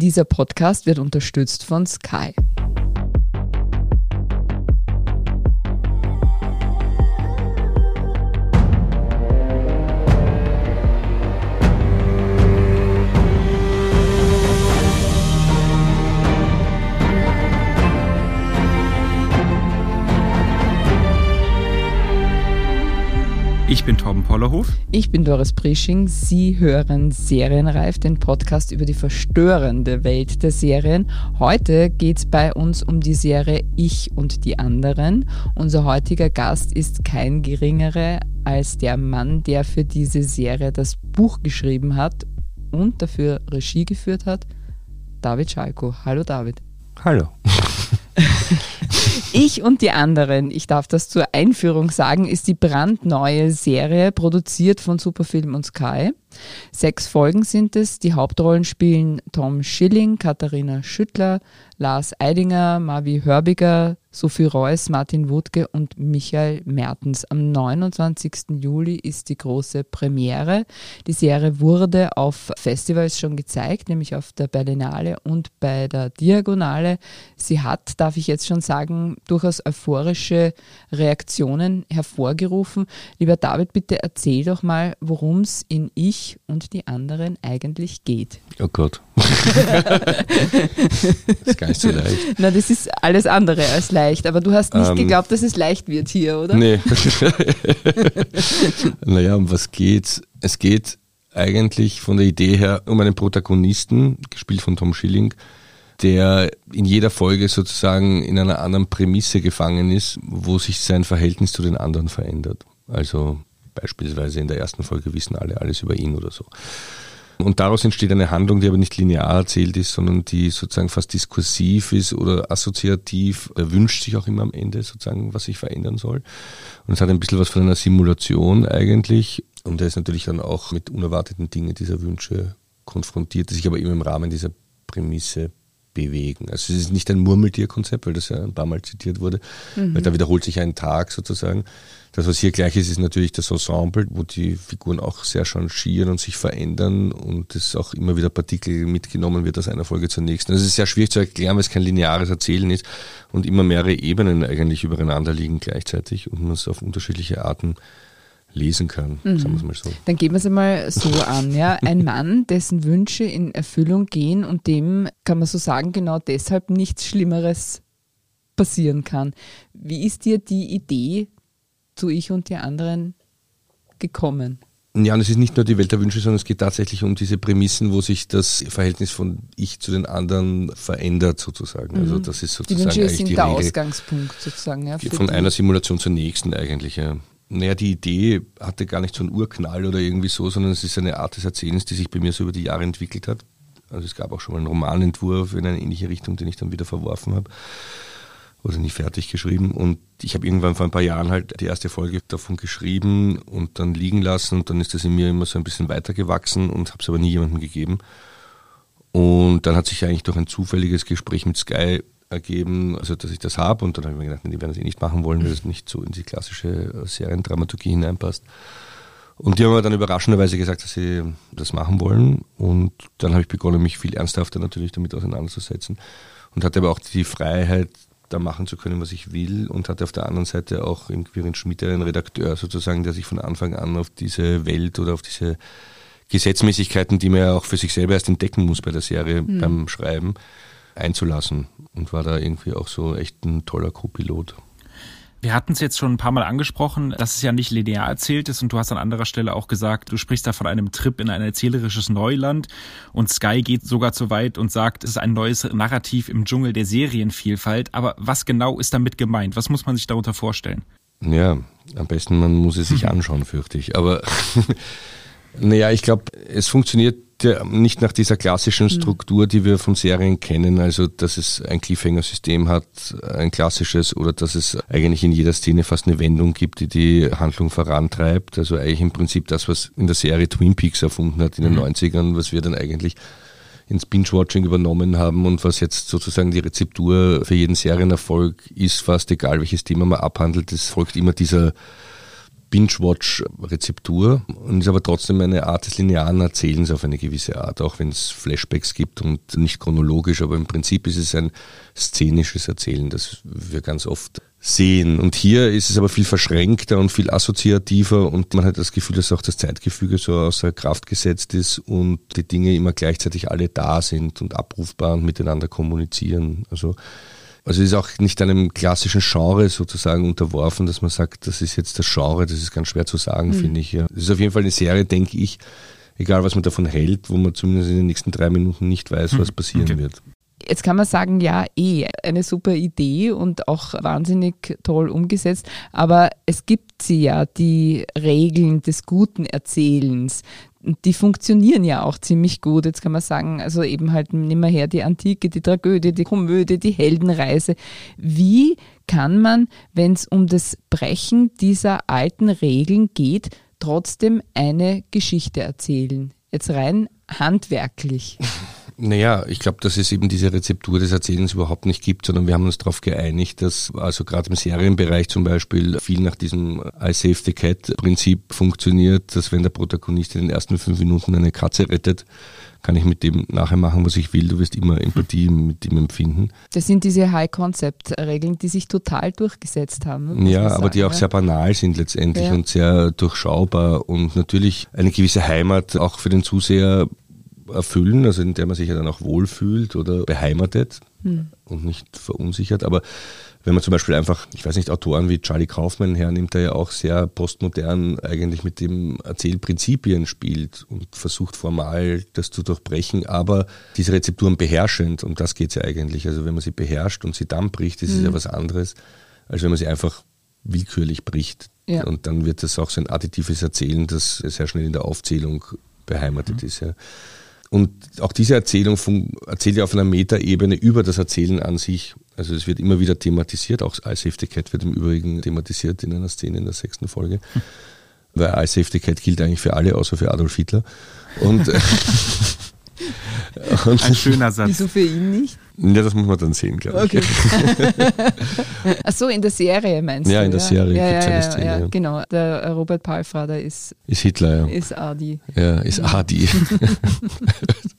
Dieser Podcast wird unterstützt von Sky. Ich bin Torben Pollerhof. Ich bin Doris Prisching. Sie hören Serienreif, den Podcast über die verstörende Welt der Serien. Heute geht es bei uns um die Serie Ich und die anderen. Unser heutiger Gast ist kein geringerer als der Mann, der für diese Serie das Buch geschrieben hat und dafür Regie geführt hat, David Schalko. Hallo David. Hallo. Ich und die anderen, ich darf das zur Einführung sagen, ist die brandneue Serie, produziert von Superfilm und Sky. Sechs Folgen sind es. Die Hauptrollen spielen Tom Schilling, Katharina Schüttler, Lars Eidinger, Mavi Hörbiger, Sophie Reuss, Martin Wutke und Michael Mertens. Am 29. Juli ist die große Premiere. Die Serie wurde auf Festivals schon gezeigt, nämlich auf der Berlinale und bei der Diagonale. Sie hat, darf ich jetzt schon sagen, durchaus euphorische Reaktionen hervorgerufen. Lieber David, bitte erzähl doch mal, worum es in Ich und die anderen eigentlich geht. Oh Gott. Das ist gar nicht so leicht. Na, das ist alles andere als leicht, aber du hast nicht ähm, geglaubt, dass es leicht wird hier, oder? Nee. naja, um was geht's? Es geht eigentlich von der Idee her um einen Protagonisten, gespielt von Tom Schilling, der in jeder Folge sozusagen in einer anderen Prämisse gefangen ist, wo sich sein Verhältnis zu den anderen verändert. Also beispielsweise in der ersten Folge wissen alle alles über ihn oder so. Und daraus entsteht eine Handlung, die aber nicht linear erzählt ist, sondern die sozusagen fast diskursiv ist oder assoziativ. Er wünscht sich auch immer am Ende sozusagen, was sich verändern soll. Und es hat ein bisschen was von einer Simulation eigentlich. Und er ist natürlich dann auch mit unerwarteten Dingen dieser Wünsche konfrontiert, die sich aber immer im Rahmen dieser Prämisse bewegen. Also es ist nicht ein Murmeltierkonzept, weil das ja ein paar Mal zitiert wurde, mhm. weil da wiederholt sich ein Tag sozusagen. Das, was hier gleich ist, ist natürlich das Ensemble, wo die Figuren auch sehr changieren und sich verändern und es auch immer wieder Partikel mitgenommen wird aus einer Folge zur nächsten. Das ist sehr schwierig zu erklären, weil es kein lineares Erzählen ist und immer mehrere Ebenen eigentlich übereinander liegen gleichzeitig und man es auf unterschiedliche Arten lesen kann, mhm. sagen wir es mal so. Dann gehen wir es einmal so an. Ja? Ein Mann, dessen Wünsche in Erfüllung gehen und dem, kann man so sagen, genau deshalb nichts Schlimmeres passieren kann. Wie ist dir die Idee zu Ich und die anderen gekommen? Ja, und es ist nicht nur die Welt der Wünsche, sondern es geht tatsächlich um diese Prämissen, wo sich das Verhältnis von ich zu den anderen verändert sozusagen. Also mhm. Also das ist sozusagen die Wünsche eigentlich sind die der Regel. Ausgangspunkt sozusagen. Ja, von einer Simulation zur nächsten eigentlich. Ja. Naja, die Idee hatte gar nicht so einen Urknall oder irgendwie so, sondern es ist eine Art des Erzählens, die sich bei mir so über die Jahre entwickelt hat. Also es gab auch schon mal einen Romanentwurf in eine ähnliche Richtung, den ich dann wieder verworfen habe oder nie fertig geschrieben. Und ich habe irgendwann vor ein paar Jahren halt die erste Folge davon geschrieben und dann liegen lassen und dann ist das in mir immer so ein bisschen weitergewachsen und habe es aber nie jemandem gegeben. Und dann hat sich eigentlich durch ein zufälliges Gespräch mit Sky ergeben, also dass ich das habe und dann habe ich mir gedacht, die werden das eh nicht machen wollen, weil das nicht so in die klassische äh, Seriendramaturgie hineinpasst. Und die haben mir dann überraschenderweise gesagt, dass sie das machen wollen und dann habe ich begonnen, mich viel ernsthafter natürlich damit auseinanderzusetzen und hatte aber auch die Freiheit, da machen zu können, was ich will und hatte auf der anderen Seite auch im Quirin Schmidt einen Redakteur sozusagen, der sich von Anfang an auf diese Welt oder auf diese Gesetzmäßigkeiten, die man ja auch für sich selber erst entdecken muss bei der Serie mhm. beim Schreiben, einzulassen und war da irgendwie auch so echt ein toller Co-Pilot. Wir hatten es jetzt schon ein paar Mal angesprochen, dass es ja nicht linear erzählt ist und du hast an anderer Stelle auch gesagt, du sprichst da von einem Trip in ein erzählerisches Neuland und Sky geht sogar so weit und sagt, es ist ein neues Narrativ im Dschungel der Serienvielfalt. Aber was genau ist damit gemeint? Was muss man sich darunter vorstellen? Ja, am besten man muss es sich anschauen, fürchte ich. Aber naja, ich glaube, es funktioniert ja nicht nach dieser klassischen hm. Struktur, die wir von Serien kennen, also dass es ein Cliffhanger-System hat, ein klassisches, oder dass es eigentlich in jeder Szene fast eine Wendung gibt, die die Handlung vorantreibt. Also eigentlich im Prinzip das, was in der Serie Twin Peaks erfunden hat in den mhm. 90ern, was wir dann eigentlich ins Binge-Watching übernommen haben und was jetzt sozusagen die Rezeptur für jeden Serienerfolg ist, fast egal welches Thema man abhandelt, es folgt immer dieser Binge-Watch-Rezeptur und ist aber trotzdem eine Art des linearen Erzählens auf eine gewisse Art, auch wenn es Flashbacks gibt und nicht chronologisch, aber im Prinzip ist es ein szenisches Erzählen, das wir ganz oft sehen. Und hier ist es aber viel verschränkter und viel assoziativer und man hat das Gefühl, dass auch das Zeitgefüge so außer Kraft gesetzt ist und die Dinge immer gleichzeitig alle da sind und abrufbar und miteinander kommunizieren. Also also ist auch nicht einem klassischen Genre sozusagen unterworfen, dass man sagt, das ist jetzt das Genre, das ist ganz schwer zu sagen, mhm. finde ich. Ja. Das ist auf jeden Fall eine Serie, denke ich, egal was man davon hält, wo man zumindest in den nächsten drei Minuten nicht weiß, was mhm. passieren okay. wird. Jetzt kann man sagen, ja, eh, eine super Idee und auch wahnsinnig toll umgesetzt, aber es gibt sie ja, die Regeln des guten Erzählens. Die funktionieren ja auch ziemlich gut. Jetzt kann man sagen, also eben halt nimm mal her die Antike, die Tragödie, die Komödie, die Heldenreise. Wie kann man, wenn es um das Brechen dieser alten Regeln geht, trotzdem eine Geschichte erzählen? Jetzt rein handwerklich. Naja, ich glaube, dass es eben diese Rezeptur des Erzählens überhaupt nicht gibt, sondern wir haben uns darauf geeinigt, dass also gerade im Serienbereich zum Beispiel viel nach diesem I Save the Cat Prinzip funktioniert, dass wenn der Protagonist in den ersten fünf Minuten eine Katze rettet, kann ich mit dem nachher machen, was ich will. Du wirst immer Empathie mit ihm empfinden. Das sind diese High-Concept-Regeln, die sich total durchgesetzt haben. Ja, aber sagen, die auch ja? sehr banal sind letztendlich ja. und sehr durchschaubar und natürlich eine gewisse Heimat auch für den Zuseher erfüllen, also in der man sich ja dann auch wohlfühlt oder beheimatet hm. und nicht verunsichert. Aber wenn man zum Beispiel einfach, ich weiß nicht, Autoren wie Charlie Kaufman hernimmt, der ja auch sehr postmodern eigentlich mit dem Erzählprinzipien spielt und versucht formal das zu durchbrechen, aber diese Rezepturen beherrschend, um das geht es ja eigentlich. Also wenn man sie beherrscht und sie dann bricht, ist es ja hm. was anderes, als wenn man sie einfach willkürlich bricht. Ja. Und dann wird das auch so ein additives Erzählen, das sehr schnell in der Aufzählung beheimatet mhm. ist. Ja. Und auch diese Erzählung erzählt ja auf einer Metaebene über das Erzählen an sich. Also es wird immer wieder thematisiert, auch Save the Cat wird im Übrigen thematisiert in einer Szene in der sechsten Folge. Hm. Weil Save the Cat gilt eigentlich für alle, außer für Adolf Hitler. Und, und Ein schöner Satz. Wieso für ihn nicht? Ja, das muss man dann sehen, glaube okay. ich. Ach so, in der Serie meinst ja, du? In ja, in der Serie ja, gibt es ja, eine Szene. Ja, genau. Der Robert Palfrader ist, ist Hitler, ja. Ist Adi. Ja, ist Adi.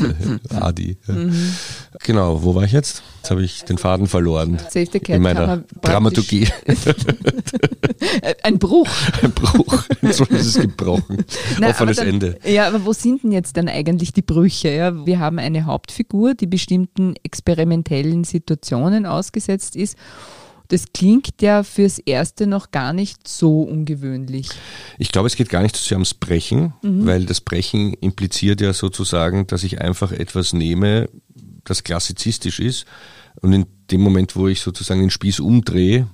Adi. Ja. Mhm. Genau, wo war ich jetzt? Jetzt habe ich den Faden verloren. Save the Cat in meiner Dramaturgie. Ein Bruch. Ein Bruch. So ist es gebrochen. Na, Offenes dann, Ende. Ja, aber wo sind denn jetzt dann eigentlich die Brüche? Ja, wir haben eine Hauptfigur, die bestimmten experimentellen Situationen ausgesetzt ist. Das klingt ja fürs Erste noch gar nicht so ungewöhnlich. Ich glaube, es geht gar nicht so sehr ums Brechen, mhm. weil das Brechen impliziert ja sozusagen, dass ich einfach etwas nehme, das klassizistisch ist und in dem Moment, wo ich sozusagen den Spieß umdrehe,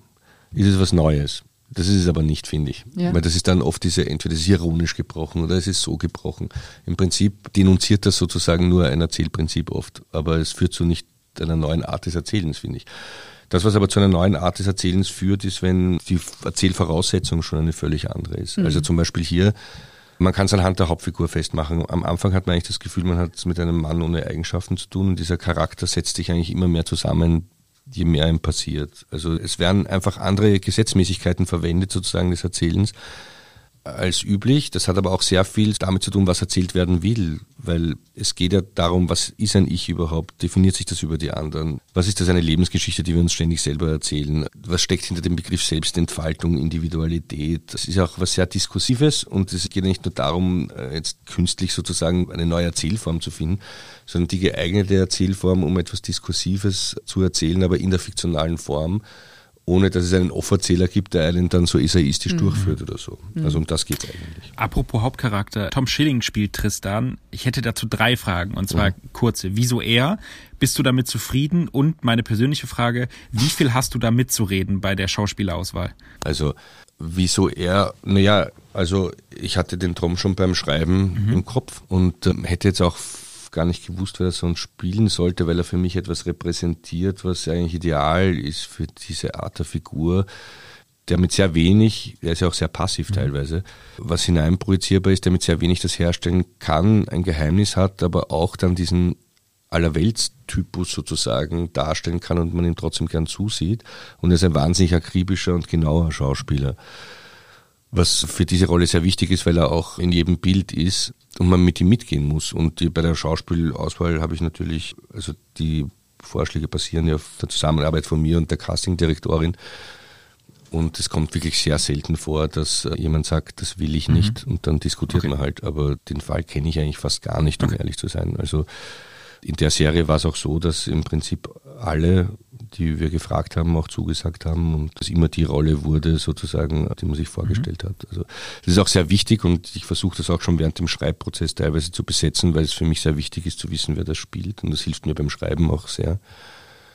ist es was Neues. Das ist es aber nicht, finde ich. Ja. Weil das ist dann oft diese, entweder es ist ironisch gebrochen oder es ist so gebrochen. Im Prinzip denunziert das sozusagen nur ein Erzählprinzip oft, aber es führt zu nicht einer neuen Art des Erzählens, finde ich. Das, was aber zu einer neuen Art des Erzählens führt, ist, wenn die Erzählvoraussetzung schon eine völlig andere ist. Mhm. Also zum Beispiel hier, man kann es anhand der Hauptfigur festmachen. Am Anfang hat man eigentlich das Gefühl, man hat es mit einem Mann ohne Eigenschaften zu tun und dieser Charakter setzt sich eigentlich immer mehr zusammen, je mehr ihm passiert. Also es werden einfach andere Gesetzmäßigkeiten verwendet, sozusagen des Erzählens, als üblich. Das hat aber auch sehr viel damit zu tun, was erzählt werden will, weil es geht ja darum, was ist ein Ich überhaupt? Definiert sich das über die anderen? Was ist das eine Lebensgeschichte, die wir uns ständig selber erzählen? Was steckt hinter dem Begriff Selbstentfaltung, Individualität? Das ist ja auch was sehr Diskursives und es geht ja nicht nur darum, äh, jetzt künstlich sozusagen eine neue Erzählform zu finden, sondern die geeignete Erzählform, um etwas Diskursives zu erzählen, aber in der fiktionalen Form ohne dass es einen Offerzähler gibt, der einen dann so essaistisch mhm. durchführt oder so. Mhm. Also um das geht es eigentlich. Apropos Hauptcharakter, Tom Schilling spielt Tristan. Ich hätte dazu drei Fragen und zwar mhm. kurze. Wieso er? Bist du damit zufrieden? Und meine persönliche Frage, wie viel hast du da mitzureden bei der Schauspielauswahl? Also wieso er? Naja, also ich hatte den Tom schon beim Schreiben mhm. im Kopf und ähm, hätte jetzt auch gar nicht gewusst, wer das sonst spielen sollte, weil er für mich etwas repräsentiert, was eigentlich ideal ist für diese Art der Figur der mit sehr wenig, er ist ja auch sehr passiv mhm. teilweise, was hineinprojizierbar ist, der mit sehr wenig das herstellen kann, ein Geheimnis hat, aber auch dann diesen Allerweltstypus sozusagen darstellen kann und man ihm trotzdem gern zusieht. Und er ist ein wahnsinnig akribischer und genauer Schauspieler. Was für diese Rolle sehr wichtig ist, weil er auch in jedem Bild ist und man mit ihm mitgehen muss. Und die, bei der Schauspielauswahl habe ich natürlich, also die Vorschläge basieren ja auf der Zusammenarbeit von mir und der Castingdirektorin. Und es kommt wirklich sehr selten vor, dass jemand sagt, das will ich nicht mhm. und dann diskutiert okay. man halt. Aber den Fall kenne ich eigentlich fast gar nicht, um okay. ehrlich zu sein. Also in der Serie war es auch so, dass im Prinzip alle, die wir gefragt haben, auch zugesagt haben und dass immer die Rolle wurde, sozusagen, die man sich vorgestellt mhm. hat. Also das ist auch sehr wichtig und ich versuche das auch schon während dem Schreibprozess teilweise zu besetzen, weil es für mich sehr wichtig ist zu wissen, wer das spielt und das hilft mir beim Schreiben auch sehr.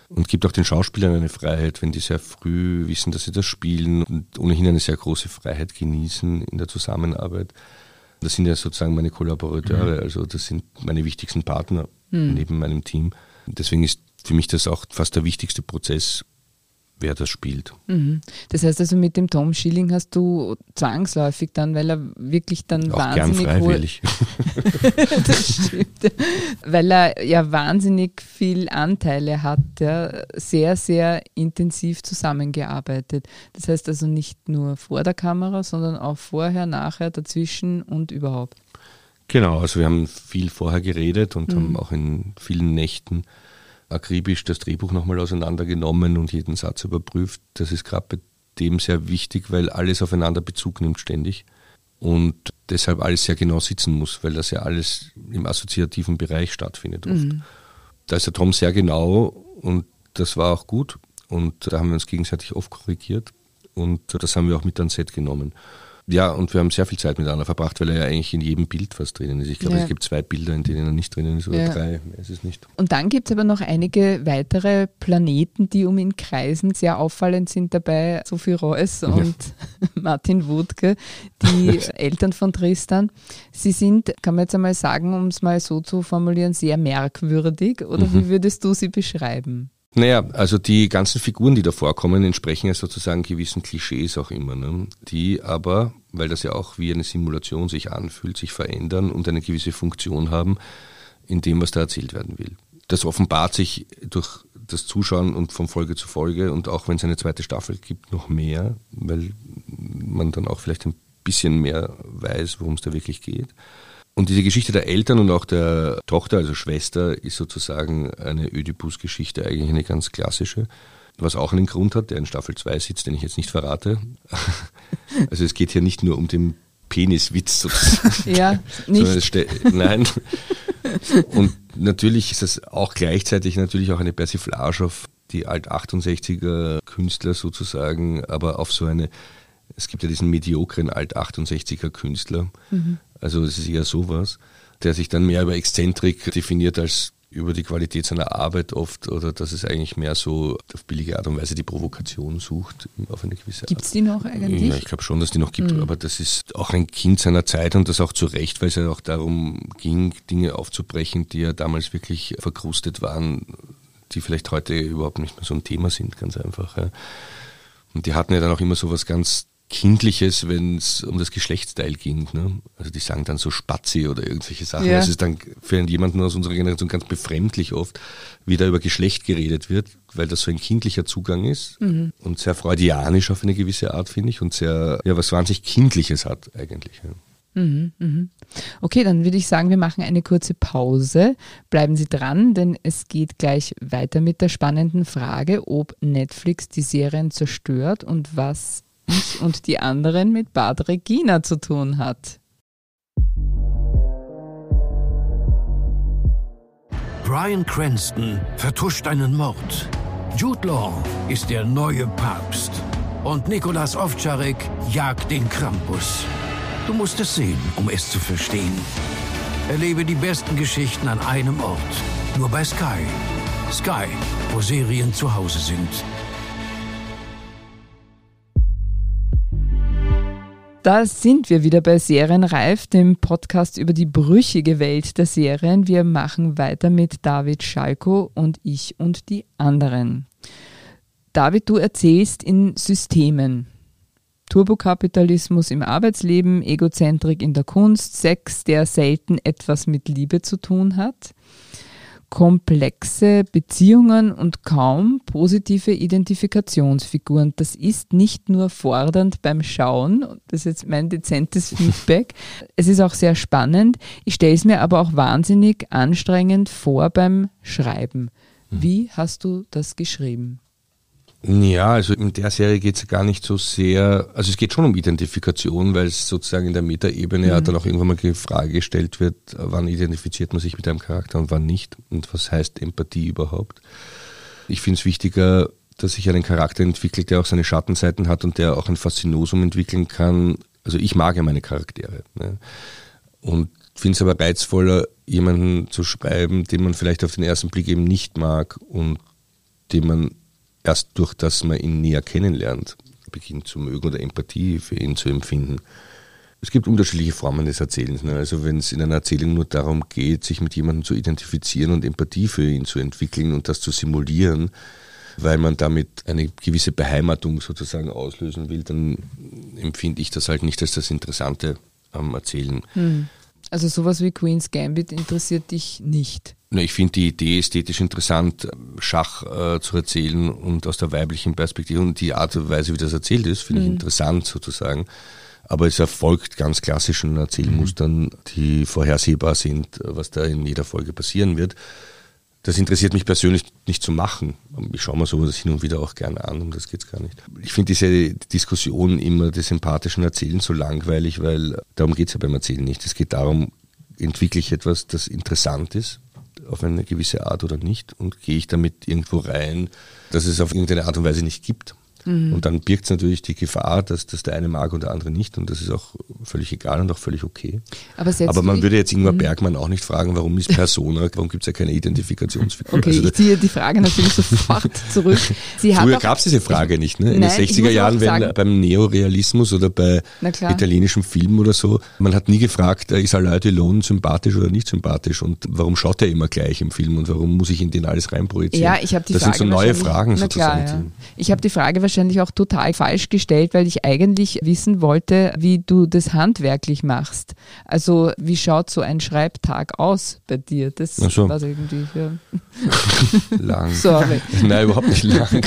Und gibt auch den Schauspielern eine Freiheit, wenn die sehr früh wissen, dass sie das spielen und ohnehin eine sehr große Freiheit genießen in der Zusammenarbeit. Das sind ja sozusagen meine Kollaborateure, mhm. also das sind meine wichtigsten Partner mhm. neben meinem Team. Deswegen ist für mich das auch fast der wichtigste Prozess, wer das spielt. Mhm. Das heißt also, mit dem Tom Schilling hast du zwangsläufig dann, weil er wirklich dann auch wahnsinnig. Gern freiwillig. das stimmt. Weil er ja wahnsinnig viel Anteile hat, ja, sehr, sehr intensiv zusammengearbeitet. Das heißt also nicht nur vor der Kamera, sondern auch vorher, nachher, dazwischen und überhaupt. Genau, also wir haben viel vorher geredet und mhm. haben auch in vielen Nächten akribisch das Drehbuch nochmal auseinandergenommen und jeden Satz überprüft. Das ist gerade bei dem sehr wichtig, weil alles aufeinander Bezug nimmt ständig und deshalb alles sehr genau sitzen muss, weil das ja alles im assoziativen Bereich stattfindet oft. Mhm. Da ist der Tom sehr genau und das war auch gut und da haben wir uns gegenseitig oft korrigiert und das haben wir auch mit ans Set genommen. Ja, und wir haben sehr viel Zeit miteinander verbracht, weil er ja eigentlich in jedem Bild fast drinnen ist. Ich glaube, ja. es gibt zwei Bilder, in denen er nicht drinnen ist oder ja. drei, ist es nicht. Und dann gibt es aber noch einige weitere Planeten, die um ihn kreisen. Sehr auffallend sind dabei Sophie Reuss und ja. Martin Wutke, die Eltern von Tristan. Sie sind, kann man jetzt einmal sagen, um es mal so zu formulieren, sehr merkwürdig. Oder mhm. wie würdest du sie beschreiben? Naja, also die ganzen Figuren, die da vorkommen, entsprechen ja sozusagen gewissen Klischees auch immer, ne? die aber, weil das ja auch wie eine Simulation sich anfühlt, sich verändern und eine gewisse Funktion haben in dem, was da erzählt werden will. Das offenbart sich durch das Zuschauen und von Folge zu Folge und auch wenn es eine zweite Staffel gibt, noch mehr, weil man dann auch vielleicht ein bisschen mehr weiß, worum es da wirklich geht. Und diese Geschichte der Eltern und auch der Tochter, also Schwester, ist sozusagen eine Ödipus-Geschichte, eigentlich eine ganz klassische, was auch einen Grund hat, der in Staffel 2 sitzt, den ich jetzt nicht verrate. Also es geht hier nicht nur um den Peniswitz sozusagen. Ja, nicht. Nein. Und natürlich ist es auch gleichzeitig natürlich auch eine Persiflage auf die Alt-68er Künstler sozusagen, aber auf so eine, es gibt ja diesen mediokren Alt-68er Künstler, mhm. Also es ist eher sowas, der sich dann mehr über Exzentrik definiert als über die Qualität seiner Arbeit oft oder dass es eigentlich mehr so auf billige Art und Weise die Provokation sucht auf eine gewisse Art. Gibt es die noch eigentlich? Ja, ich glaube schon, dass die noch gibt, mhm. aber das ist auch ein Kind seiner Zeit und das auch zu Recht, weil es ja auch darum ging, Dinge aufzubrechen, die ja damals wirklich verkrustet waren, die vielleicht heute überhaupt nicht mehr so ein Thema sind, ganz einfach. Ja. Und die hatten ja dann auch immer so was ganz Kindliches, wenn es um das Geschlechtsteil ging. Ne? Also die sagen dann so Spazi oder irgendwelche Sachen. Ja. Es ist dann für jemanden aus unserer Generation ganz befremdlich oft, wie da über Geschlecht geredet wird, weil das so ein kindlicher Zugang ist mhm. und sehr freudianisch auf eine gewisse Art, finde ich, und sehr, ja, was wahnsinnig Kindliches hat eigentlich. Ja. Mhm, mhm. Okay, dann würde ich sagen, wir machen eine kurze Pause. Bleiben Sie dran, denn es geht gleich weiter mit der spannenden Frage, ob Netflix die Serien zerstört und was ich und die anderen mit Bad Regina zu tun hat. Brian Cranston vertuscht einen Mord. Jude Law ist der neue Papst. Und Nikolas Ovtcharek jagt den Krampus. Du musst es sehen, um es zu verstehen. Erlebe die besten Geschichten an einem Ort. Nur bei Sky. Sky, wo Serien zu Hause sind. Da sind wir wieder bei Serienreif, dem Podcast über die brüchige Welt der Serien. Wir machen weiter mit David Schalko und ich und die anderen. David, du erzählst in Systemen. Turbokapitalismus im Arbeitsleben, Egozentrik in der Kunst, Sex, der selten etwas mit Liebe zu tun hat. Komplexe Beziehungen und kaum positive Identifikationsfiguren. Das ist nicht nur fordernd beim Schauen, das ist jetzt mein dezentes Feedback, es ist auch sehr spannend. Ich stelle es mir aber auch wahnsinnig anstrengend vor beim Schreiben. Hm. Wie hast du das geschrieben? Ja, also in der Serie geht es gar nicht so sehr, also es geht schon um Identifikation, weil es sozusagen in der Metaebene mhm. ja dann auch irgendwann mal die Frage gestellt wird, wann identifiziert man sich mit einem Charakter und wann nicht und was heißt Empathie überhaupt. Ich finde es wichtiger, dass sich einen Charakter entwickelt, der auch seine Schattenseiten hat und der auch ein Faszinosum entwickeln kann. Also ich mag ja meine Charaktere. Ne? Und finde es aber reizvoller, jemanden zu schreiben, den man vielleicht auf den ersten Blick eben nicht mag und den man erst durch das man ihn näher kennenlernt, beginnt zu mögen oder Empathie für ihn zu empfinden. Es gibt unterschiedliche Formen des Erzählens. Ne? Also wenn es in einer Erzählung nur darum geht, sich mit jemandem zu identifizieren und Empathie für ihn zu entwickeln und das zu simulieren, weil man damit eine gewisse Beheimatung sozusagen auslösen will, dann empfinde ich das halt nicht als das Interessante am Erzählen. Hm. Also sowas wie Queen's Gambit interessiert dich nicht? Ich finde die Idee ästhetisch interessant, Schach äh, zu erzählen und aus der weiblichen Perspektive und die Art und Weise, wie das erzählt ist, finde mhm. ich interessant sozusagen. Aber es erfolgt ganz klassischen Erzählmustern, die vorhersehbar sind, was da in jeder Folge passieren wird. Das interessiert mich persönlich nicht zu machen. Ich schaue mir sowas hin und wieder auch gerne an, um das geht es gar nicht. Ich finde diese Diskussion immer des empathischen Erzählens so langweilig, weil darum geht es ja beim Erzählen nicht. Es geht darum, entwickle ich etwas, das interessant ist, auf eine gewisse Art oder nicht und gehe ich damit irgendwo rein, dass es auf irgendeine Art und Weise nicht gibt. Mhm. Und dann birgt es natürlich die Gefahr, dass das der eine mag und der andere nicht. Und das ist auch völlig egal und auch völlig okay. Aber, Aber man würde jetzt Ingmar mhm. Bergmann auch nicht fragen, warum ist Persona, warum gibt es ja keine Identifikationsfigur? Okay, also, ich ziehe die Frage natürlich sofort zurück. Sie früher gab es diese Frage nicht. Ne? In nein, den 60er Jahren, wenn beim Neorealismus oder bei italienischen Filmen oder so, man hat nie gefragt, ist Alain Delon sympathisch oder nicht sympathisch und warum schaut er immer gleich im Film und warum muss ich in den alles reinprojizieren? Ja, ich habe die das Frage sind so neue Fragen sozusagen. Klar, ja. Ich habe die Frage wahrscheinlich auch total falsch gestellt, weil ich eigentlich wissen wollte, wie du das handwerklich machst. Also wie schaut so ein Schreibtag aus bei dir? Das so. war irgendwie ja. lang. Sorry. Nein, überhaupt nicht lang.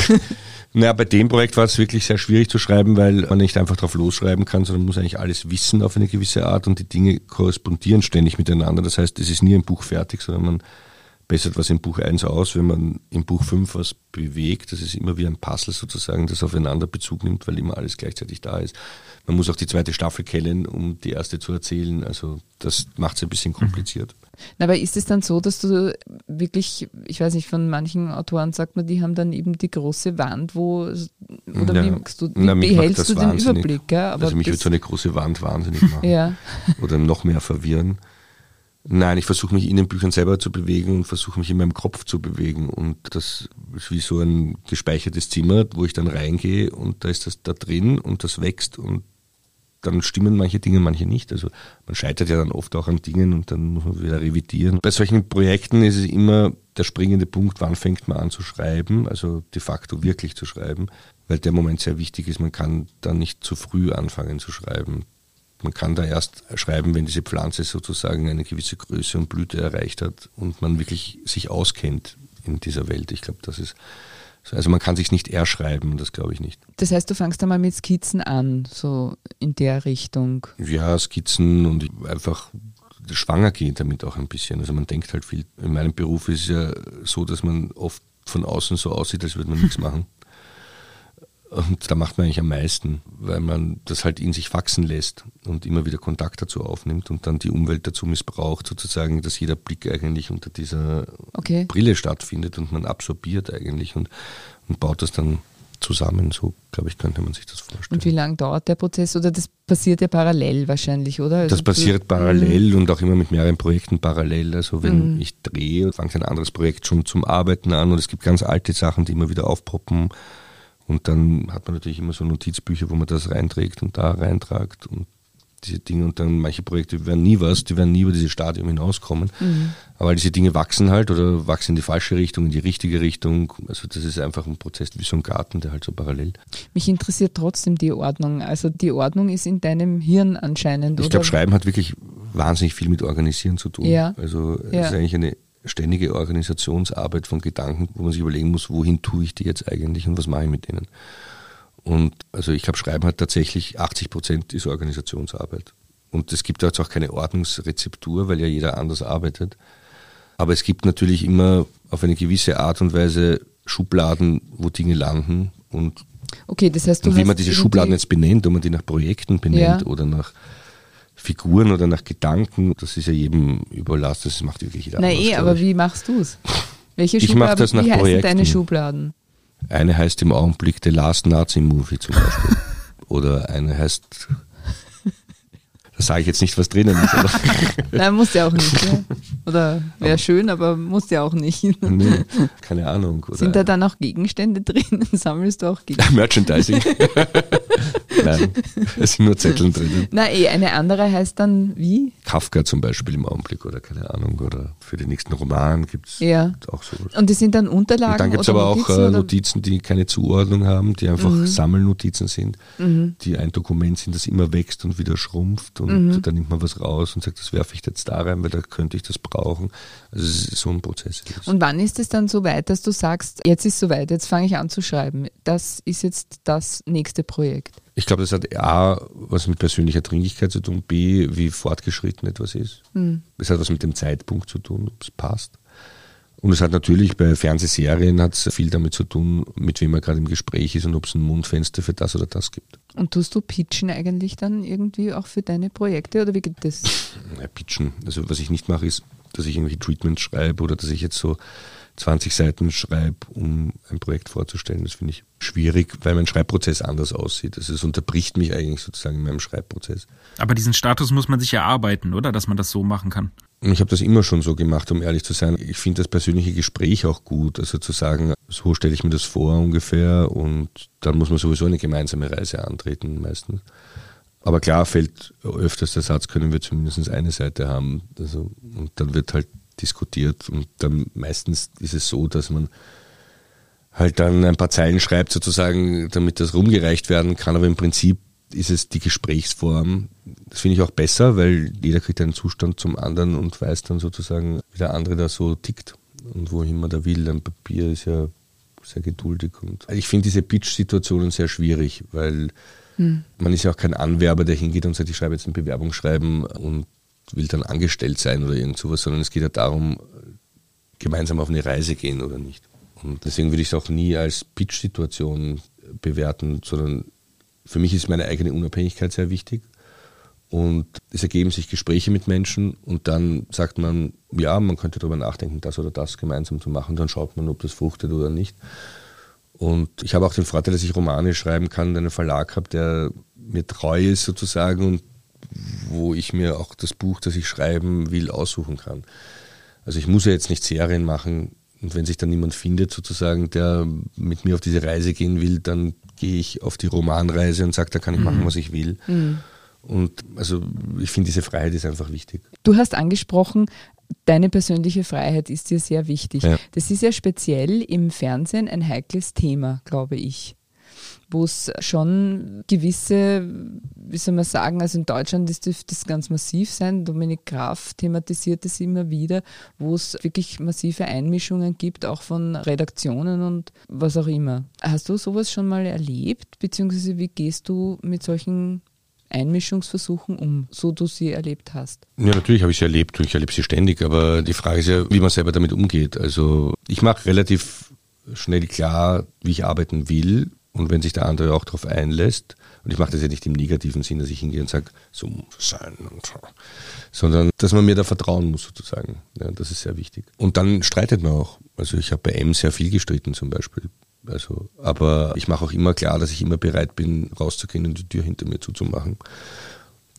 Naja, bei dem Projekt war es wirklich sehr schwierig zu schreiben, weil man nicht einfach drauf losschreiben kann, sondern man muss eigentlich alles wissen auf eine gewisse Art und die Dinge korrespondieren ständig miteinander. Das heißt, es ist nie ein Buch fertig, sondern man bessert was in Buch 1 aus, wenn man in Buch 5 was bewegt. Das ist immer wie ein Puzzle sozusagen, das aufeinander Bezug nimmt, weil immer alles gleichzeitig da ist. Man muss auch die zweite Staffel kennen, um die erste zu erzählen. Also das macht es ein bisschen kompliziert. Na, aber ist es dann so, dass du wirklich, ich weiß nicht, von manchen Autoren sagt man, die haben dann eben die große Wand, wo, oder ja, wie, du, wie na, behältst du den Überblick? Ja? Aber also mich würde so eine große Wand wahnsinnig machen. ja. Oder noch mehr verwirren. Nein, ich versuche mich in den Büchern selber zu bewegen und versuche mich in meinem Kopf zu bewegen. Und das ist wie so ein gespeichertes Zimmer, wo ich dann reingehe und da ist das da drin und das wächst und dann stimmen manche Dinge, manche nicht. Also man scheitert ja dann oft auch an Dingen und dann muss man wieder revidieren. Bei solchen Projekten ist es immer der springende Punkt, wann fängt man an zu schreiben, also de facto wirklich zu schreiben, weil der Moment sehr wichtig ist. Man kann dann nicht zu früh anfangen zu schreiben. Man kann da erst schreiben, wenn diese Pflanze sozusagen eine gewisse Größe und Blüte erreicht hat und man wirklich sich auskennt in dieser Welt. Ich glaube, das ist also man kann sich nicht erschreiben, das glaube ich nicht. Das heißt, du fängst einmal mit Skizzen an, so in der Richtung. Ja, Skizzen und einfach schwanger gehen damit auch ein bisschen. Also man denkt halt viel. In meinem Beruf ist es ja so, dass man oft von außen so aussieht, als würde man nichts machen. Und da macht man eigentlich am meisten, weil man das halt in sich wachsen lässt und immer wieder Kontakt dazu aufnimmt und dann die Umwelt dazu missbraucht, sozusagen, dass jeder Blick eigentlich unter dieser okay. Brille stattfindet und man absorbiert eigentlich und, und baut das dann zusammen. So, glaube ich, könnte man sich das vorstellen. Und wie lange dauert der Prozess? Oder das passiert ja parallel wahrscheinlich, oder? Also das passiert parallel mhm. und auch immer mit mehreren Projekten parallel. Also wenn mhm. ich drehe, fange ein anderes Projekt schon zum Arbeiten an und es gibt ganz alte Sachen, die immer wieder aufpoppen und dann hat man natürlich immer so Notizbücher, wo man das reinträgt und da reintragt und diese Dinge. Und dann manche Projekte werden nie was, die werden nie über dieses Stadium hinauskommen. Mhm. Aber diese Dinge wachsen halt oder wachsen in die falsche Richtung, in die richtige Richtung. Also das ist einfach ein Prozess wie so ein Garten, der halt so parallel. Mich interessiert trotzdem die Ordnung. Also die Ordnung ist in deinem Hirn anscheinend. Ich glaube, Schreiben hat wirklich wahnsinnig viel mit Organisieren zu tun. Ja. Also es ja. ist eigentlich eine ständige Organisationsarbeit von Gedanken, wo man sich überlegen muss, wohin tue ich die jetzt eigentlich und was mache ich mit denen. Und also ich glaube, Schreiben hat tatsächlich 80 Prozent ist Organisationsarbeit. Und es gibt jetzt auch keine Ordnungsrezeptur, weil ja jeder anders arbeitet. Aber es gibt natürlich immer auf eine gewisse Art und Weise Schubladen, wo Dinge landen. Und, okay, das heißt, und wie man diese Schubladen jetzt benennt, ob man die nach Projekten benennt ja. oder nach Figuren oder nach Gedanken, das ist ja jedem überlassen, das macht wirklich jeder Na eh, aber wie machst du es? Welche Schubladen, ich mach das nach wie Projekten. deine Schubladen? Eine heißt im Augenblick The Last Nazi Movie zum Beispiel. Oder eine heißt sage ich jetzt nicht, was drinnen ist. Oder? Nein, muss ja auch nicht. Ja. Oder wäre schön, aber muss ja auch nicht. Nee, keine Ahnung. Oder Sind da dann auch Gegenstände drin? Sammelst du auch Gegenstände? Merchandising. Nein, es sind nur Zettel drin. Na eh, eine andere heißt dann wie? Kafka zum Beispiel im Augenblick oder keine Ahnung. Oder für den nächsten Roman gibt es ja. auch sowas. Und die sind dann Unterlagen? Und dann gibt es aber auch Notizen, äh, Notizen, die keine Zuordnung haben, die einfach mhm. Sammelnotizen sind, mhm. die ein Dokument sind, das immer wächst und wieder schrumpft und mhm. dann nimmt man was raus und sagt, das werfe ich jetzt da rein, weil da könnte ich das brauchen. Also es ist so ein Prozess. Und wann ist es dann so weit, dass du sagst, jetzt ist es soweit, jetzt fange ich an zu schreiben. Das ist jetzt das nächste Projekt. Ich glaube, das hat A, was mit persönlicher Dringlichkeit zu tun, B, wie fortgeschritten etwas ist. Mhm. Es hat was mit dem Zeitpunkt zu tun, ob es passt. Und es hat natürlich bei Fernsehserien hat viel damit zu tun, mit wem man gerade im Gespräch ist und ob es ein Mundfenster für das oder das gibt. Und tust du Pitchen eigentlich dann irgendwie auch für deine Projekte oder wie geht das? Ja, pitchen. Also was ich nicht mache, ist, dass ich irgendwie Treatments schreibe oder dass ich jetzt so 20 Seiten schreibe, um ein Projekt vorzustellen. Das finde ich schwierig, weil mein Schreibprozess anders aussieht. Also es unterbricht mich eigentlich sozusagen in meinem Schreibprozess. Aber diesen Status muss man sich erarbeiten, oder? Dass man das so machen kann. Ich habe das immer schon so gemacht, um ehrlich zu sein. Ich finde das persönliche Gespräch auch gut. Also zu sagen, so stelle ich mir das vor ungefähr und dann muss man sowieso eine gemeinsame Reise antreten meistens. Aber klar fällt öfters der Satz, können wir zumindest eine Seite haben. Also, und dann wird halt diskutiert und dann meistens ist es so, dass man halt dann ein paar Zeilen schreibt sozusagen, damit das rumgereicht werden kann, aber im Prinzip ist es die Gesprächsform. Das finde ich auch besser, weil jeder kriegt einen Zustand zum anderen und weiß dann sozusagen, wie der andere da so tickt und wohin man da will. Ein Papier ist ja sehr geduldig. Und ich finde diese Pitch-Situationen sehr schwierig, weil hm. man ist ja auch kein Anwerber, der hingeht und sagt, ich schreibe jetzt ein Bewerbungsschreiben und will dann angestellt sein oder irgend sowas, sondern es geht ja darum, gemeinsam auf eine Reise gehen oder nicht. Und deswegen würde ich es auch nie als Pitch-Situation bewerten, sondern für mich ist meine eigene Unabhängigkeit sehr wichtig. Und es ergeben sich Gespräche mit Menschen und dann sagt man, ja, man könnte darüber nachdenken, das oder das gemeinsam zu machen. Dann schaut man, ob das fruchtet oder nicht. Und ich habe auch den Vorteil, dass ich Romane schreiben kann, einen Verlag habe, der mir treu ist sozusagen und wo ich mir auch das Buch, das ich schreiben will, aussuchen kann. Also ich muss ja jetzt nicht Serien machen, und wenn sich dann niemand findet, sozusagen, der mit mir auf diese Reise gehen will, dann gehe ich auf die Romanreise und sage, da kann ich mhm. machen, was ich will. Mhm. Und also ich finde, diese Freiheit ist einfach wichtig. Du hast angesprochen, deine persönliche Freiheit ist dir sehr wichtig. Ja. Das ist ja speziell im Fernsehen ein heikles Thema, glaube ich wo es schon gewisse, wie soll man sagen, also in Deutschland ist das ganz massiv sein. Dominik Graf thematisiert es immer wieder, wo es wirklich massive Einmischungen gibt, auch von Redaktionen und was auch immer. Hast du sowas schon mal erlebt, beziehungsweise wie gehst du mit solchen Einmischungsversuchen um, so du sie erlebt hast? Ja, natürlich habe ich sie erlebt und ich erlebe sie ständig, aber die Frage ist ja, wie man selber damit umgeht. Also ich mache relativ schnell klar, wie ich arbeiten will und wenn sich der andere auch darauf einlässt, und ich mache das ja nicht im negativen Sinn, dass ich hingehe und sage, so muss es sein, sondern dass man mir da vertrauen muss sozusagen. Ja, das ist sehr wichtig. Und dann streitet man auch. Also ich habe bei M sehr viel gestritten zum Beispiel. Also, aber ich mache auch immer klar, dass ich immer bereit bin, rauszugehen und die Tür hinter mir zuzumachen.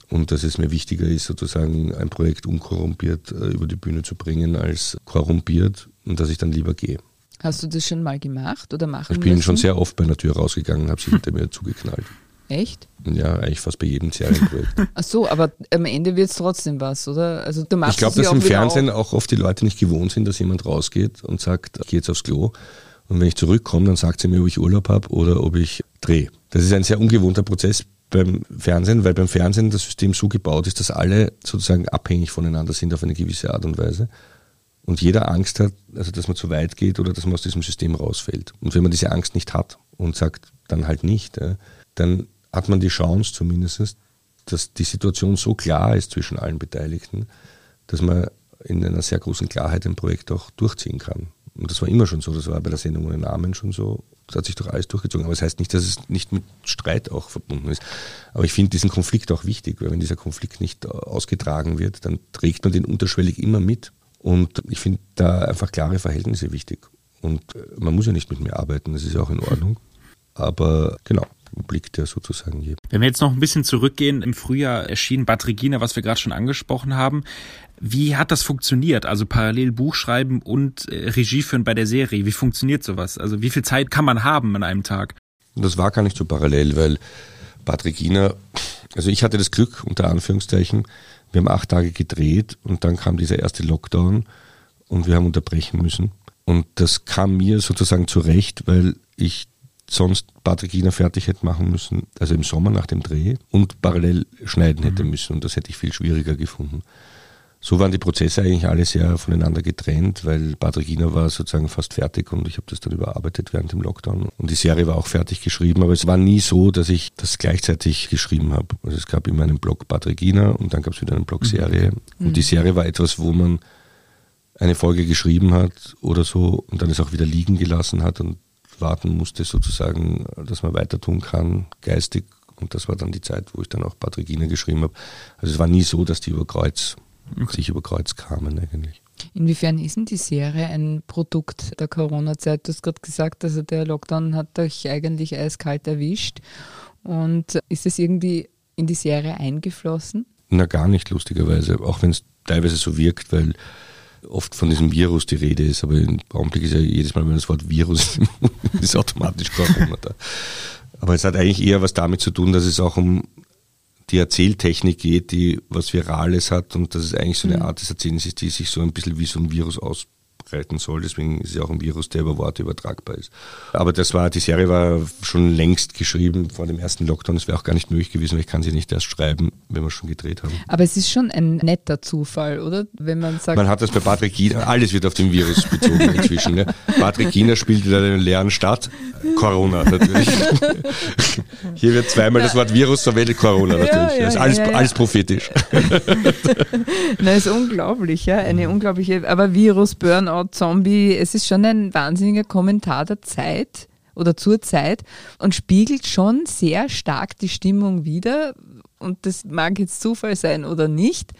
Und dass es mir wichtiger ist, sozusagen ein Projekt unkorrumpiert äh, über die Bühne zu bringen, als korrumpiert und dass ich dann lieber gehe. Hast du das schon mal gemacht oder machen Ich bin müssen? schon sehr oft bei einer Tür rausgegangen und habe sie hinter mir zugeknallt. Echt? Ja, eigentlich fast bei jedem Serienprojekt. Ach so, aber am Ende wird es trotzdem was, oder? Also du machst ich glaube, dass im Fernsehen auch oft die Leute nicht gewohnt sind, dass jemand rausgeht und sagt, ich gehe jetzt aufs Klo. Und wenn ich zurückkomme, dann sagt sie mir, ob ich Urlaub habe oder ob ich drehe. Das ist ein sehr ungewohnter Prozess beim Fernsehen, weil beim Fernsehen das System so gebaut ist, dass alle sozusagen abhängig voneinander sind auf eine gewisse Art und Weise. Und jeder Angst hat, also dass man zu weit geht oder dass man aus diesem System rausfällt. Und wenn man diese Angst nicht hat und sagt, dann halt nicht, dann hat man die Chance zumindest, dass die Situation so klar ist zwischen allen Beteiligten, dass man in einer sehr großen Klarheit ein Projekt auch durchziehen kann. Und das war immer schon so, das war bei der Sendung ohne Namen schon so. Das hat sich doch alles durchgezogen. Aber das heißt nicht, dass es nicht mit Streit auch verbunden ist. Aber ich finde diesen Konflikt auch wichtig, weil wenn dieser Konflikt nicht ausgetragen wird, dann trägt man den unterschwellig immer mit. Und ich finde da einfach klare Verhältnisse wichtig. Und äh, man muss ja nicht mit mir arbeiten, das ist ja auch in Ordnung. Aber genau, Blick, der sozusagen hier. Wenn wir jetzt noch ein bisschen zurückgehen, im Frühjahr erschien Bad Regina, was wir gerade schon angesprochen haben. Wie hat das funktioniert? Also parallel Buch schreiben und äh, Regie führen bei der Serie. Wie funktioniert sowas? Also wie viel Zeit kann man haben an einem Tag? Das war gar nicht so parallel, weil Bad Regina, also ich hatte das Glück, unter Anführungszeichen, wir haben acht Tage gedreht und dann kam dieser erste Lockdown und wir haben unterbrechen müssen. Und das kam mir sozusagen zurecht, weil ich sonst Patrick Wiener fertig hätte machen müssen, also im Sommer nach dem Dreh und parallel schneiden hätte mhm. müssen und das hätte ich viel schwieriger gefunden. So waren die Prozesse eigentlich alle sehr voneinander getrennt, weil Patrick Wiener war sozusagen fast fertig und ich habe das dann überarbeitet während dem Lockdown. Und die Serie war auch fertig geschrieben, aber es war nie so, dass ich das gleichzeitig geschrieben habe. Also es gab immer einen Blog Patrick Wiener und dann gab es wieder einen Blog mhm. Serie. Mhm. Und die Serie war etwas, wo man eine Folge geschrieben hat oder so und dann es auch wieder liegen gelassen hat und warten musste, sozusagen, dass man weiter tun kann, geistig. Und das war dann die Zeit, wo ich dann auch Ine geschrieben habe. Also es war nie so, dass die über Kreuz, okay. sich über Kreuz kamen eigentlich. Inwiefern ist denn die Serie ein Produkt der Corona-Zeit? Du hast gerade gesagt, also der Lockdown hat euch eigentlich eiskalt erwischt. Und ist es irgendwie in die Serie eingeflossen? Na, gar nicht, lustigerweise. Auch wenn es teilweise so wirkt, weil oft von diesem Virus die Rede ist, aber im Augenblick ist ja jedes Mal, wenn das Wort Virus ist automatisch Corona da. Aber es hat eigentlich eher was damit zu tun, dass es auch um die Erzähltechnik geht, die was Virales hat und dass es eigentlich so eine mhm. Art des Erzählens ist, die sich so ein bisschen wie so ein Virus aus, breiten soll. Deswegen ist es auch ein Virus, der über Worte übertragbar ist. Aber das war, die Serie war schon längst geschrieben vor dem ersten Lockdown. Es wäre auch gar nicht möglich gewesen, weil ich kann sie nicht erst schreiben, wenn wir schon gedreht haben. Aber es ist schon ein netter Zufall, oder? Wenn man sagt. Man hat das bei Patrick Giener, alles wird auf den Virus bezogen inzwischen. Ne? Patrick Giener spielt in einer leeren Stadt. Corona natürlich. Hier wird zweimal das Wort Virus verwendet, Corona natürlich. Ja, ja, das ist alles, ja, alles prophetisch. Na, ist unglaublich, ja. Eine unglaubliche, aber Virus, Burnout, Zombie, es ist schon ein wahnsinniger Kommentar der Zeit oder zur Zeit und spiegelt schon sehr stark die Stimmung wider. Und das mag jetzt Zufall sein oder nicht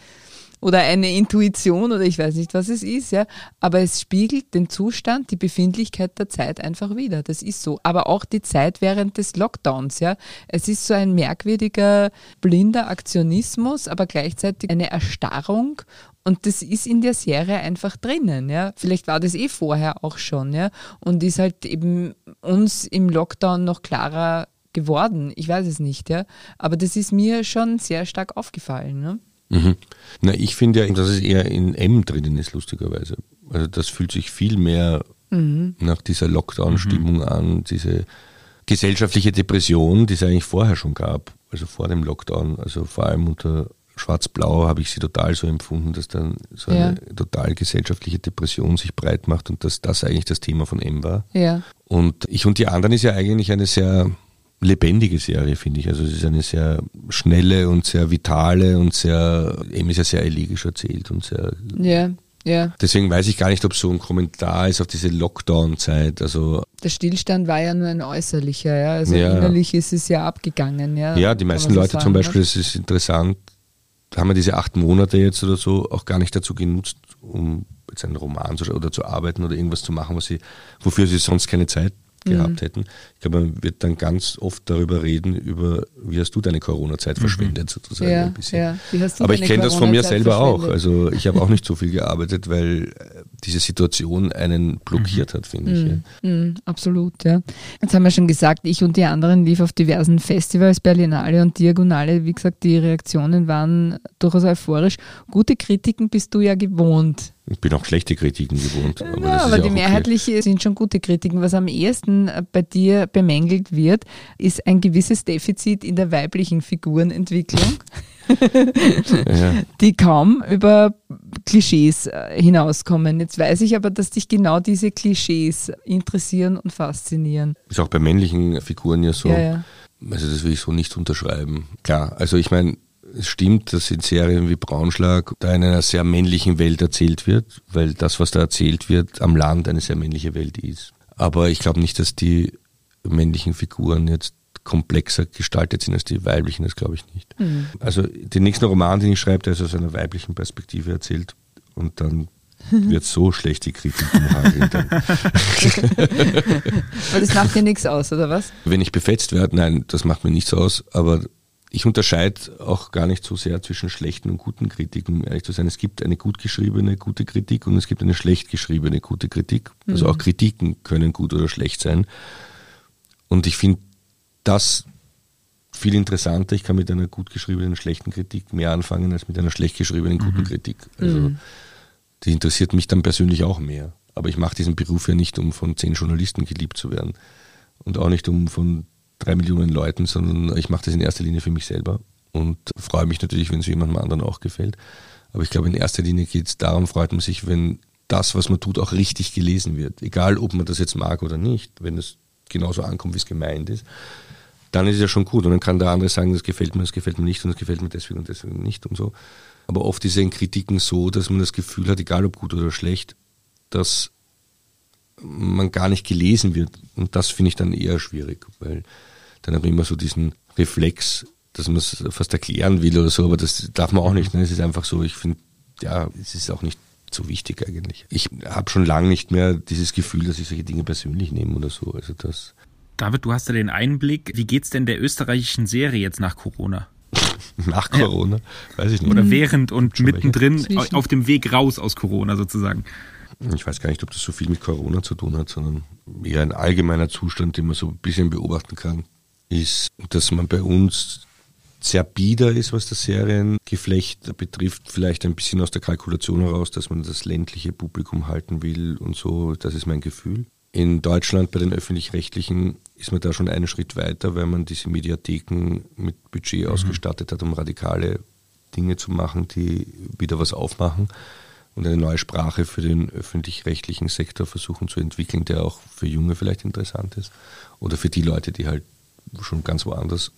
oder eine Intuition oder ich weiß nicht, was es ist, ja. Aber es spiegelt den Zustand, die Befindlichkeit der Zeit einfach wieder. Das ist so. Aber auch die Zeit während des Lockdowns, ja. Es ist so ein merkwürdiger, blinder Aktionismus, aber gleichzeitig eine Erstarrung und das ist in der Serie einfach drinnen, ja. Vielleicht war das eh vorher auch schon, ja. Und ist halt eben uns im Lockdown noch klarer geworden. Ich weiß es nicht, ja. Aber das ist mir schon sehr stark aufgefallen, ne? Mhm. Na, ich finde ja, dass es eher in M drinnen ist, lustigerweise. Also das fühlt sich viel mehr mhm. nach dieser Lockdown-Stimmung mhm. an, diese gesellschaftliche Depression, die es eigentlich vorher schon gab, also vor dem Lockdown, also vor allem unter Schwarz-Blau habe ich sie total so empfunden, dass dann so eine ja. total gesellschaftliche Depression sich breit macht und dass das eigentlich das Thema von M war. Ja. Und Ich und die anderen ist ja eigentlich eine sehr lebendige Serie, finde ich. Also es ist eine sehr schnelle und sehr vitale und sehr, eben ist ja sehr elegisch erzählt und sehr. Ja. Ja. Deswegen weiß ich gar nicht, ob so ein Kommentar ist auf diese Lockdown-Zeit. Also der Stillstand war ja nur ein äußerlicher, ja. Also ja. innerlich ist es ja abgegangen, ja. Ja, die meisten so Leute sagen, zum Beispiel, es ist interessant, haben wir diese acht Monate jetzt oder so auch gar nicht dazu genutzt, um jetzt einen Roman zu, oder zu arbeiten oder irgendwas zu machen, was sie, wofür sie sonst keine Zeit gehabt mhm. hätten. Ich glaube, man wird dann ganz oft darüber reden, über wie hast du deine Corona-Zeit mhm. verschwendet, sozusagen ja, ein bisschen. Ja. Aber ich kenne das von mir selber auch. Also ich habe auch nicht so viel gearbeitet, weil diese Situation einen blockiert hat, finde ich. Mhm. Ja. Mhm, absolut, ja. Jetzt haben wir schon gesagt, ich und die anderen lief auf diversen Festivals, Berlinale und Diagonale. Wie gesagt, die Reaktionen waren durchaus euphorisch. Gute Kritiken bist du ja gewohnt. Ich bin auch schlechte Kritiken gewohnt. Aber, ja, aber die okay. mehrheitliche sind schon gute Kritiken. Was am ehesten bei dir bemängelt wird, ist ein gewisses Defizit in der weiblichen Figurenentwicklung. ja. die kaum über Klischees äh, hinauskommen. Jetzt weiß ich aber, dass dich genau diese Klischees interessieren und faszinieren. Ist auch bei männlichen Figuren ja so. Ja, ja. Also das will ich so nicht unterschreiben. Klar, also ich meine, es stimmt, dass in Serien wie Braunschlag da in einer sehr männlichen Welt erzählt wird, weil das, was da erzählt wird, am Land eine sehr männliche Welt ist. Aber ich glaube nicht, dass die männlichen Figuren jetzt komplexer gestaltet sind als die weiblichen, das glaube ich nicht. Mhm. Also den nächsten Roman, den ich schreibe, der ist aus einer weiblichen Perspektive erzählt und dann wird so schlecht die Kritiken hageln. Weil das macht dir nichts aus, oder was? Wenn ich befetzt werde, nein, das macht mir nichts aus, aber ich unterscheide auch gar nicht so sehr zwischen schlechten und guten Kritiken, ehrlich zu sein. Es gibt eine gut geschriebene gute Kritik und es gibt eine schlecht geschriebene gute Kritik. Also mhm. auch Kritiken können gut oder schlecht sein. Und ich finde das viel interessanter. Ich kann mit einer gut geschriebenen schlechten Kritik mehr anfangen als mit einer schlecht geschriebenen guten mhm. Kritik. Also mhm. die interessiert mich dann persönlich auch mehr. Aber ich mache diesen Beruf ja nicht, um von zehn Journalisten geliebt zu werden. Und auch nicht, um von drei Millionen Leuten, sondern ich mache das in erster Linie für mich selber und freue mich natürlich, wenn es jemandem anderen auch gefällt. Aber ich glaube, in erster Linie geht es darum, freut man sich, wenn das, was man tut, auch richtig gelesen wird. Egal, ob man das jetzt mag oder nicht, wenn es genauso ankommt, wie es gemeint ist, dann ist es ja schon gut. Und dann kann der andere sagen, das gefällt mir, das gefällt mir nicht und das gefällt mir deswegen und deswegen nicht und so. Aber oft ist es in Kritiken so, dass man das Gefühl hat, egal ob gut oder schlecht, dass man gar nicht gelesen wird. Und das finde ich dann eher schwierig, weil dann habe ich immer so diesen Reflex, dass man es fast erklären will oder so, aber das darf man auch nicht. Ne? Es ist einfach so, ich finde, ja, es ist auch nicht so wichtig eigentlich. Ich habe schon lange nicht mehr dieses Gefühl, dass ich solche Dinge persönlich nehme oder so. Also das. David, du hast ja den Einblick. Wie geht's denn der österreichischen Serie jetzt nach Corona? nach Corona? Ja. Weiß ich nicht. Oder während und mittendrin auf dem Weg raus aus Corona sozusagen. Ich weiß gar nicht, ob das so viel mit Corona zu tun hat, sondern eher ein allgemeiner Zustand, den man so ein bisschen beobachten kann, ist, dass man bei uns sehr bieder ist, was das Seriengeflecht betrifft, vielleicht ein bisschen aus der Kalkulation heraus, dass man das ländliche Publikum halten will und so, das ist mein Gefühl. In Deutschland bei den öffentlich-rechtlichen ist man da schon einen Schritt weiter, weil man diese Mediatheken mit Budget mhm. ausgestattet hat, um radikale Dinge zu machen, die wieder was aufmachen und eine neue Sprache für den öffentlich-rechtlichen Sektor versuchen zu entwickeln, der auch für Junge vielleicht interessant ist oder für die Leute, die halt schon ganz woanders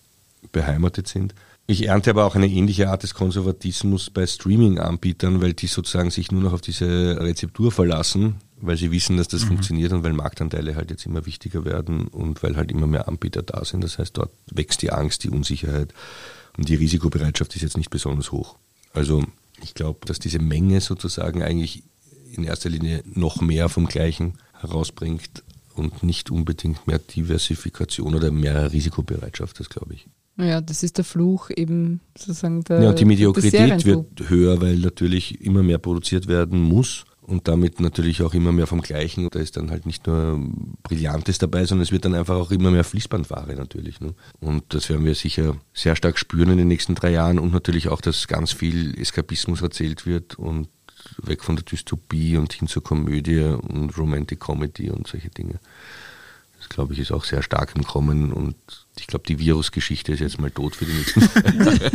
beheimatet sind. Ich ernte aber auch eine ähnliche Art des Konservatismus bei Streaming-Anbietern, weil die sozusagen sich nur noch auf diese Rezeptur verlassen, weil sie wissen, dass das mhm. funktioniert und weil Marktanteile halt jetzt immer wichtiger werden und weil halt immer mehr Anbieter da sind. Das heißt, dort wächst die Angst, die Unsicherheit und die Risikobereitschaft ist jetzt nicht besonders hoch. Also ich glaube, dass diese Menge sozusagen eigentlich in erster Linie noch mehr vom Gleichen herausbringt und nicht unbedingt mehr Diversifikation oder mehr Risikobereitschaft, das glaube ich. Ja, das ist der Fluch eben sozusagen der. Ja, die Mediokrität wird höher, weil natürlich immer mehr produziert werden muss und damit natürlich auch immer mehr vom Gleichen. Da ist dann halt nicht nur Brillantes dabei, sondern es wird dann einfach auch immer mehr Fließbandware natürlich. Ne? Und das werden wir sicher sehr stark spüren in den nächsten drei Jahren und natürlich auch, dass ganz viel Eskapismus erzählt wird und weg von der Dystopie und hin zur Komödie und Romantic Comedy und solche Dinge. Das glaube ich ist auch sehr stark im Kommen und ich glaube, die Virusgeschichte ist jetzt mal tot für die nächsten Jahre.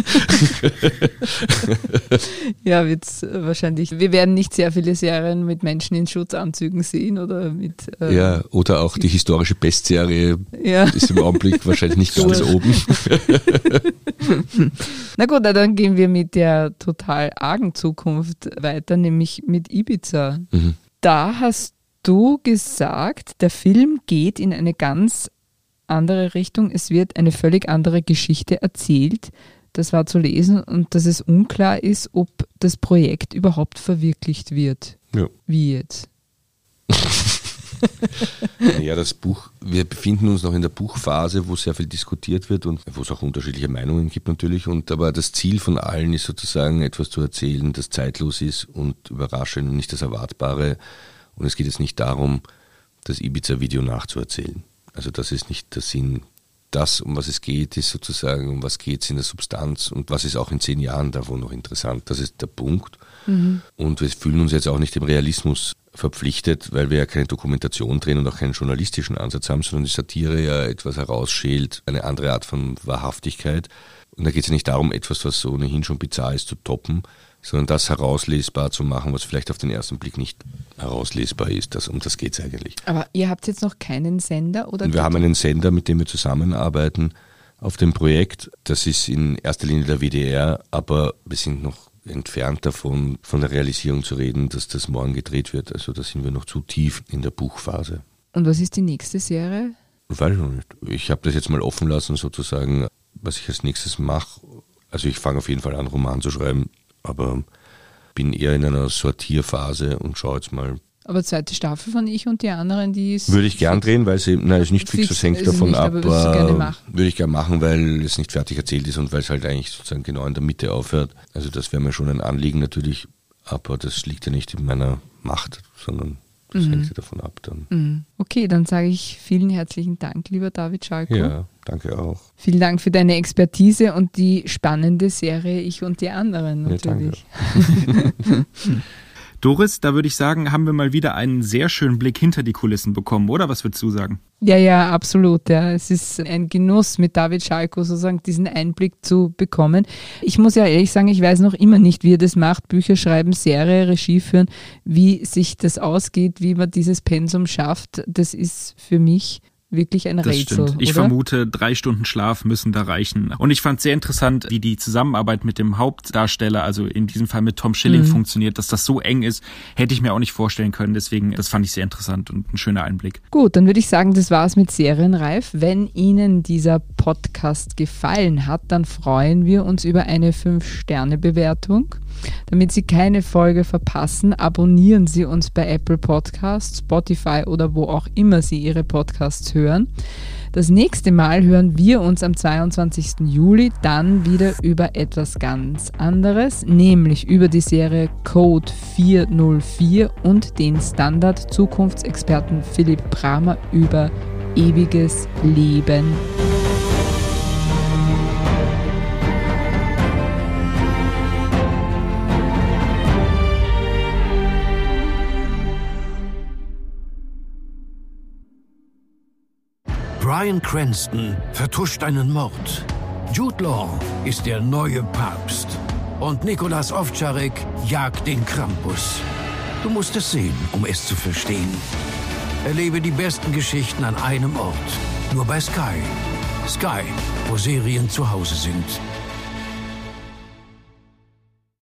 ja, wird wahrscheinlich. Wir werden nicht sehr viele Serien mit Menschen in Schutzanzügen sehen oder mit. Äh, ja, oder auch die historische Bestserie ja. ist im Augenblick wahrscheinlich nicht ganz oben. Na gut, dann gehen wir mit der total argen Zukunft weiter, nämlich mit Ibiza. Mhm. Da hast du gesagt, der Film geht in eine ganz andere Richtung. Es wird eine völlig andere Geschichte erzählt. Das war zu lesen und dass es unklar ist, ob das Projekt überhaupt verwirklicht wird. Ja. Wie jetzt? ja, das Buch, wir befinden uns noch in der Buchphase, wo sehr viel diskutiert wird und wo es auch unterschiedliche Meinungen gibt natürlich. Und aber das Ziel von allen ist sozusagen etwas zu erzählen, das zeitlos ist und überraschend und nicht das Erwartbare. Und es geht jetzt nicht darum, das Ibiza-Video nachzuerzählen. Also das ist nicht der Sinn. Das, um was es geht, ist sozusagen, um was geht es in der Substanz und was ist auch in zehn Jahren davon noch interessant. Das ist der Punkt. Mhm. Und wir fühlen uns jetzt auch nicht dem Realismus verpflichtet, weil wir ja keine Dokumentation drehen und auch keinen journalistischen Ansatz haben, sondern die Satire ja etwas herausschält, eine andere Art von Wahrhaftigkeit, Und da geht es ja nicht darum, etwas, was ohnehin schon bizarr ist, zu toppen, sondern das herauslesbar zu machen, was vielleicht auf den ersten Blick nicht herauslesbar ist. Das, um das geht es eigentlich. Aber ihr habt jetzt noch keinen Sender oder? Wir haben einen Sender, mit dem wir zusammenarbeiten auf dem Projekt. Das ist in erster Linie der WDR, aber wir sind noch entfernt davon, von der Realisierung zu reden, dass das morgen gedreht wird. Also da sind wir noch zu tief in der Buchphase. Und was ist die nächste Serie? Weiß ich noch nicht. Ich habe das jetzt mal offen lassen, sozusagen, was ich als nächstes mache. Also ich fange auf jeden Fall an, Roman zu schreiben, aber bin eher in einer Sortierphase und schaue jetzt mal. Aber zweite Staffel von Ich und die anderen, die ist. Würde ich gern drehen, weil sie, nein, ist nicht fix, das hängt davon nicht, ab. Aber würde ich gern machen, weil es nicht fertig erzählt ist und weil es halt eigentlich sozusagen genau in der Mitte aufhört. Also das wäre mir schon ein Anliegen natürlich, aber das liegt ja nicht in meiner Macht, sondern das mhm. hängt ja davon ab dann. Mhm. Okay, dann sage ich vielen herzlichen Dank, lieber David Schalko. Ja, danke auch. Vielen Dank für deine Expertise und die spannende Serie Ich und die anderen natürlich. Ja, Doris, da würde ich sagen, haben wir mal wieder einen sehr schönen Blick hinter die Kulissen bekommen, oder? Was würdest du sagen? Ja, ja, absolut. Ja. Es ist ein Genuss, mit David Schalko sozusagen diesen Einblick zu bekommen. Ich muss ja ehrlich sagen, ich weiß noch immer nicht, wie er das macht. Bücher schreiben, Serie, Regie führen, wie sich das ausgeht, wie man dieses Pensum schafft. Das ist für mich wirklich ein das Rätsel. Stimmt. Ich oder? vermute, drei Stunden Schlaf müssen da reichen. Und ich fand sehr interessant, wie die Zusammenarbeit mit dem Hauptdarsteller, also in diesem Fall mit Tom Schilling, mhm. funktioniert. Dass das so eng ist, hätte ich mir auch nicht vorstellen können. Deswegen, das fand ich sehr interessant und ein schöner Einblick. Gut, dann würde ich sagen, das war's mit Serienreif. Wenn Ihnen dieser Podcast gefallen hat, dann freuen wir uns über eine 5-Sterne-Bewertung. Damit Sie keine Folge verpassen, abonnieren Sie uns bei Apple Podcasts, Spotify oder wo auch immer Sie Ihre Podcasts hören. Das nächste Mal hören wir uns am 22. Juli dann wieder über etwas ganz anderes, nämlich über die Serie Code 404 und den Standard-Zukunftsexperten Philipp Bramer über ewiges Leben. Brian Cranston vertuscht einen Mord. Jude Law ist der neue Papst. Und Nikolas Ovtcharek jagt den Krampus. Du musst es sehen, um es zu verstehen. Erlebe die besten Geschichten an einem Ort. Nur bei Sky. Sky, wo Serien zu Hause sind.